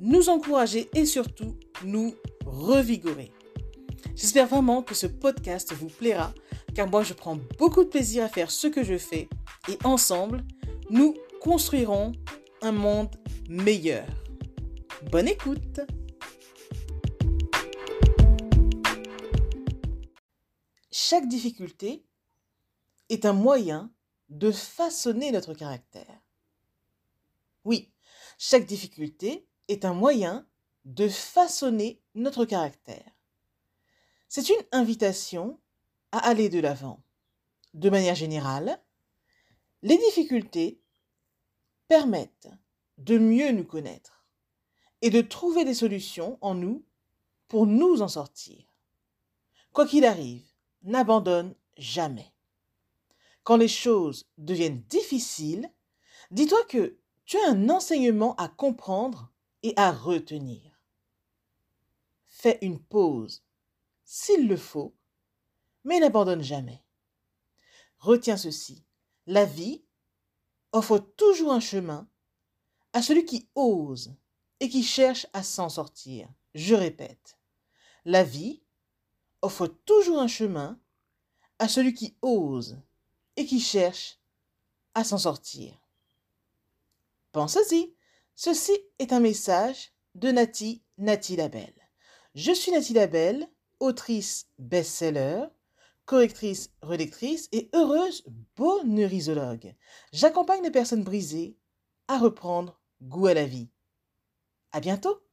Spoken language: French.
nous encourager et surtout nous revigorer. J'espère vraiment que ce podcast vous plaira car moi je prends beaucoup de plaisir à faire ce que je fais et ensemble, nous construirons un monde meilleur. Bonne écoute Chaque difficulté est un moyen de façonner notre caractère. Oui, chaque difficulté est un moyen de façonner notre caractère. C'est une invitation à aller de l'avant. De manière générale, les difficultés permettent de mieux nous connaître et de trouver des solutions en nous pour nous en sortir. Quoi qu'il arrive, n'abandonne jamais. Quand les choses deviennent difficiles, dis-toi que tu as un enseignement à comprendre à retenir. Fais une pause, s'il le faut, mais n'abandonne jamais. Retiens ceci, la vie offre toujours un chemin à celui qui ose et qui cherche à s'en sortir. Je répète, la vie offre toujours un chemin à celui qui ose et qui cherche à s'en sortir. Pense-y, ceci est un message de Nati Nati Labelle. Je suis Nati Labelle, autrice best-seller, correctrice, relectrice et heureuse bonheurisologue. J'accompagne les personnes brisées à reprendre goût à la vie. À bientôt!